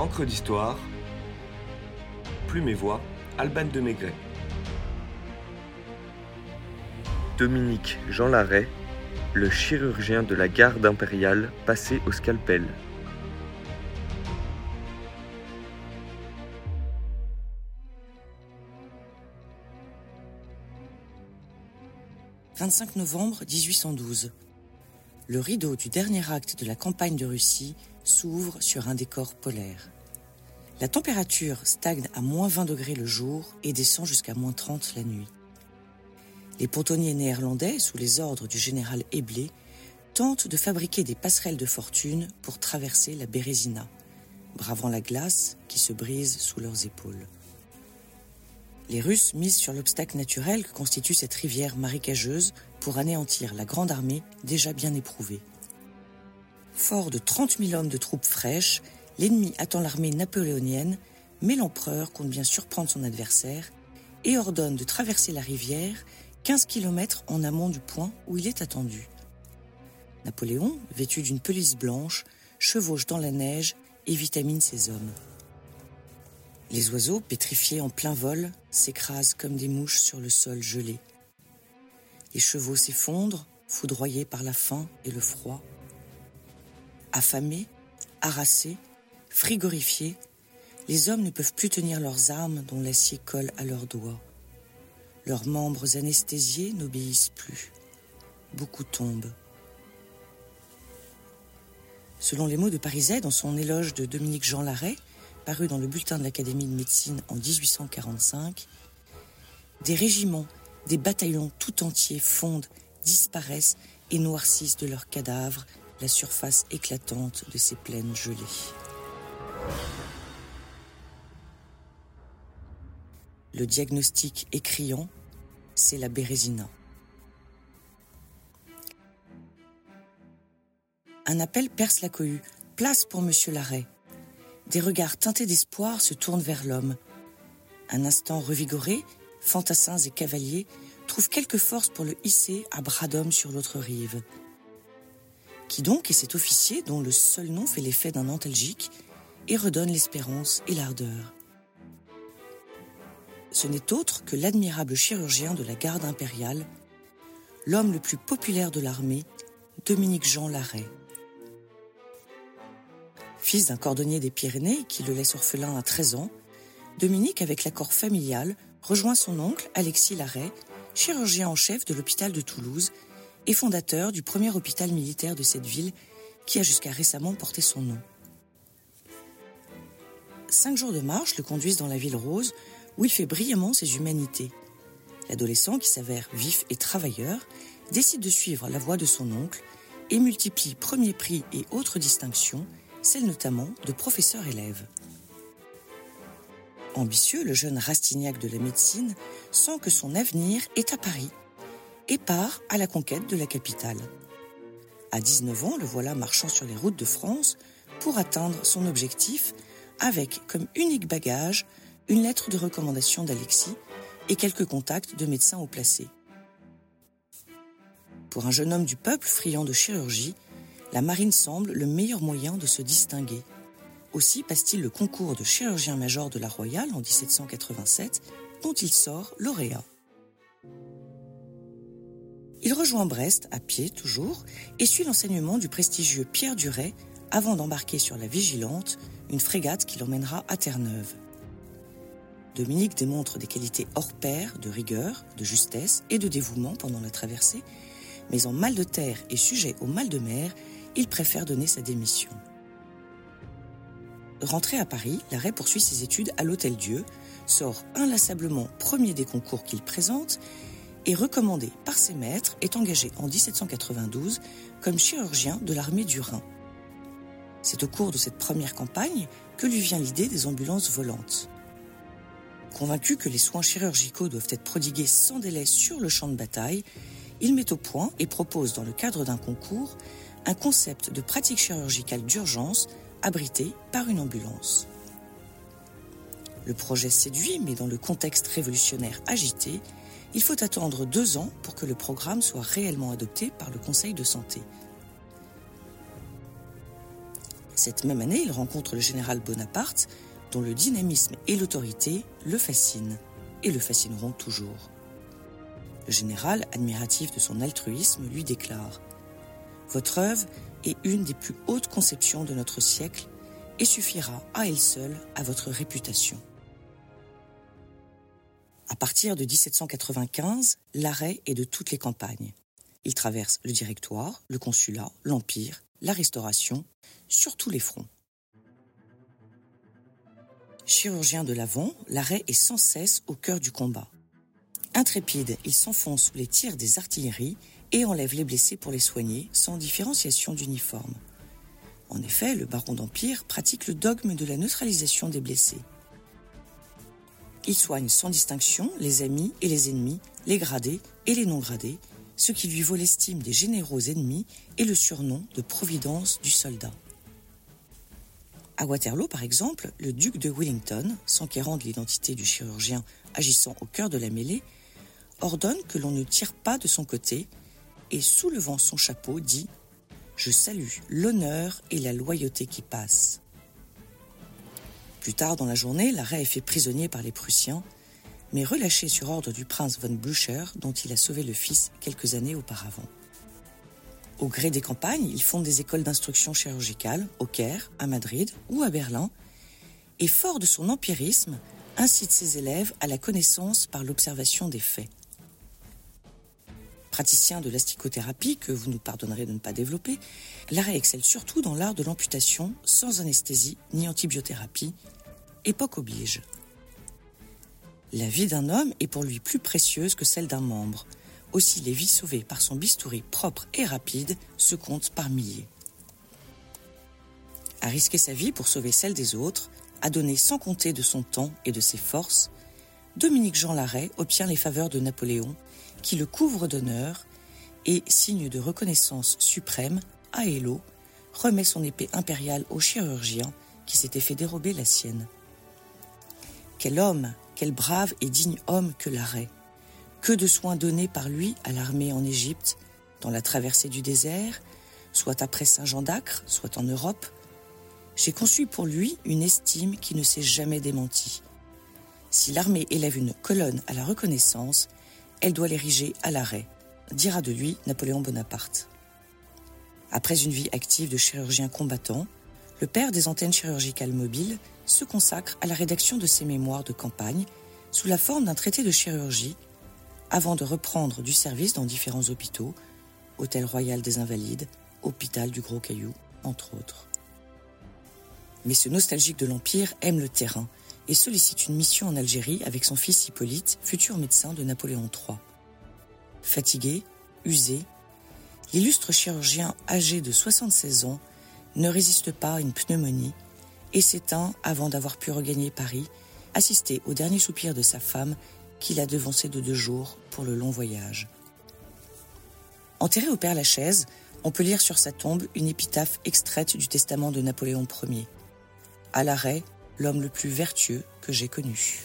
Encre d'histoire, Plume et Voix, Alban de Maigret. Dominique Jean Larrey, le chirurgien de la garde impériale passé au scalpel. « 25 novembre 1812. Le rideau du dernier acte de la campagne de Russie s'ouvre sur un décor polaire. La température stagne à moins 20 degrés le jour et descend jusqu'à moins 30 la nuit. Les pontonniers néerlandais, sous les ordres du général Eblé, tentent de fabriquer des passerelles de fortune pour traverser la Bérésina, bravant la glace qui se brise sous leurs épaules. Les Russes misent sur l'obstacle naturel que constitue cette rivière marécageuse pour anéantir la grande armée déjà bien éprouvée. Fort de 30 000 hommes de troupes fraîches, l'ennemi attend l'armée napoléonienne, mais l'empereur compte bien surprendre son adversaire et ordonne de traverser la rivière 15 km en amont du point où il est attendu. Napoléon, vêtu d'une pelisse blanche, chevauche dans la neige et vitamine ses hommes. Les oiseaux, pétrifiés en plein vol, s'écrasent comme des mouches sur le sol gelé. Les chevaux s'effondrent, foudroyés par la faim et le froid. Affamés, harassés, frigorifiés, les hommes ne peuvent plus tenir leurs armes dont l'acier colle à leurs doigts. Leurs membres anesthésiés n'obéissent plus. Beaucoup tombent. Selon les mots de Pariset dans son éloge de Dominique Jean Larrey, paru dans le bulletin de l'Académie de médecine en 1845, des régiments, des bataillons tout entiers fondent, disparaissent et noircissent de leurs cadavres la surface éclatante de ces plaines gelées. Le diagnostic est criant, c'est la bérésina. Un appel perce la cohue. Place pour Monsieur Larrey. Des regards teintés d'espoir se tournent vers l'homme. Un instant revigoré, fantassins et cavaliers trouvent quelque force pour le hisser à bras d'homme sur l'autre rive. Qui donc est cet officier dont le seul nom fait l'effet d'un antalgique et redonne l'espérance et l'ardeur ce n'est autre que l'admirable chirurgien de la garde impériale, l'homme le plus populaire de l'armée, Dominique Jean Larrey. Fils d'un cordonnier des Pyrénées qui le laisse orphelin à 13 ans, Dominique, avec l'accord familial, rejoint son oncle Alexis Larrey, chirurgien en chef de l'hôpital de Toulouse et fondateur du premier hôpital militaire de cette ville qui a jusqu'à récemment porté son nom. Cinq jours de marche le conduisent dans la ville rose où il fait brillamment ses humanités. L'adolescent, qui s'avère vif et travailleur, décide de suivre la voie de son oncle et multiplie premiers prix et autres distinctions, celles notamment de professeur-élève. Ambitieux, le jeune Rastignac de la médecine sent que son avenir est à Paris et part à la conquête de la capitale. À 19 ans, le voilà marchant sur les routes de France pour atteindre son objectif avec comme unique bagage une lettre de recommandation d'Alexis et quelques contacts de médecins haut placés. Pour un jeune homme du peuple friand de chirurgie, la marine semble le meilleur moyen de se distinguer. Aussi passe-t-il le concours de chirurgien-major de la Royale en 1787, dont il sort lauréat. Il rejoint Brest, à pied toujours, et suit l'enseignement du prestigieux Pierre Duret avant d'embarquer sur la Vigilante, une frégate qui l'emmènera à Terre-Neuve. Dominique démontre des qualités hors pair, de rigueur, de justesse et de dévouement pendant la traversée, mais en mal de terre et sujet au mal de mer, il préfère donner sa démission. Rentré à Paris, l'arrêt poursuit ses études à l'Hôtel Dieu, sort inlassablement premier des concours qu'il présente et recommandé par ses maîtres, est engagé en 1792 comme chirurgien de l'armée du Rhin. C'est au cours de cette première campagne que lui vient l'idée des ambulances volantes. Convaincu que les soins chirurgicaux doivent être prodigués sans délai sur le champ de bataille, il met au point et propose dans le cadre d'un concours un concept de pratique chirurgicale d'urgence abrité par une ambulance. Le projet séduit, mais dans le contexte révolutionnaire agité, il faut attendre deux ans pour que le programme soit réellement adopté par le Conseil de santé. Cette même année, il rencontre le général Bonaparte, dont le dynamisme et l'autorité le fascinent et le fascineront toujours. Le général, admiratif de son altruisme, lui déclare Votre œuvre est une des plus hautes conceptions de notre siècle et suffira à elle seule à votre réputation. À partir de 1795, l'arrêt est de toutes les campagnes. Il traverse le directoire, le consulat, l'Empire, la Restauration, sur tous les fronts. Chirurgien de l'avant, l'arrêt est sans cesse au cœur du combat. Intrépide, il s'enfonce sous les tirs des artilleries et enlève les blessés pour les soigner sans différenciation d'uniforme. En effet, le baron d'Empire pratique le dogme de la neutralisation des blessés. Il soigne sans distinction les amis et les ennemis, les gradés et les non gradés, ce qui lui vaut l'estime des généraux ennemis et le surnom de Providence du soldat. À Waterloo, par exemple, le duc de Wellington, s'enquérant de l'identité du chirurgien agissant au cœur de la mêlée, ordonne que l'on ne tire pas de son côté et, soulevant son chapeau, dit Je salue l'honneur et la loyauté qui passent. Plus tard dans la journée, l'arrêt est fait prisonnier par les Prussiens, mais relâché sur ordre du prince von Blücher, dont il a sauvé le fils quelques années auparavant. Au gré des campagnes, il fonde des écoles d'instruction chirurgicale au Caire, à Madrid ou à Berlin, et fort de son empirisme, incite ses élèves à la connaissance par l'observation des faits. Praticien de l'asticothérapie, que vous nous pardonnerez de ne pas développer, l'arrêt excelle surtout dans l'art de l'amputation sans anesthésie ni antibiothérapie, époque oblige. La vie d'un homme est pour lui plus précieuse que celle d'un membre, aussi les vies sauvées par son bistouri propre et rapide se comptent par milliers. À risquer sa vie pour sauver celle des autres, à donner sans compter de son temps et de ses forces, Dominique Jean Larrey obtient les faveurs de Napoléon, qui le couvre d'honneur et, signe de reconnaissance suprême, Hélo, remet son épée impériale au chirurgien qui s'était fait dérober la sienne. Quel homme, quel brave et digne homme que Larrey que de soins donnés par lui à l'armée en Égypte, dans la traversée du désert, soit après Saint-Jean d'Acre, soit en Europe. J'ai conçu pour lui une estime qui ne s'est jamais démentie. Si l'armée élève une colonne à la reconnaissance, elle doit l'ériger à l'arrêt, dira de lui Napoléon Bonaparte. Après une vie active de chirurgien combattant, le père des antennes chirurgicales mobiles se consacre à la rédaction de ses mémoires de campagne sous la forme d'un traité de chirurgie avant de reprendre du service dans différents hôpitaux, Hôtel Royal des Invalides, Hôpital du Gros Caillou, entre autres. Mais ce nostalgique de l'Empire aime le terrain et sollicite une mission en Algérie avec son fils Hippolyte, futur médecin de Napoléon III. Fatigué, usé, l'illustre chirurgien âgé de 76 ans ne résiste pas à une pneumonie et s'éteint avant d'avoir pu regagner Paris, assister au dernier soupir de sa femme qu'il a devancé de deux jours pour le long voyage. Enterré au Père Lachaise, on peut lire sur sa tombe une épitaphe extraite du testament de Napoléon Ier. À l'arrêt, l'homme le plus vertueux que j'ai connu.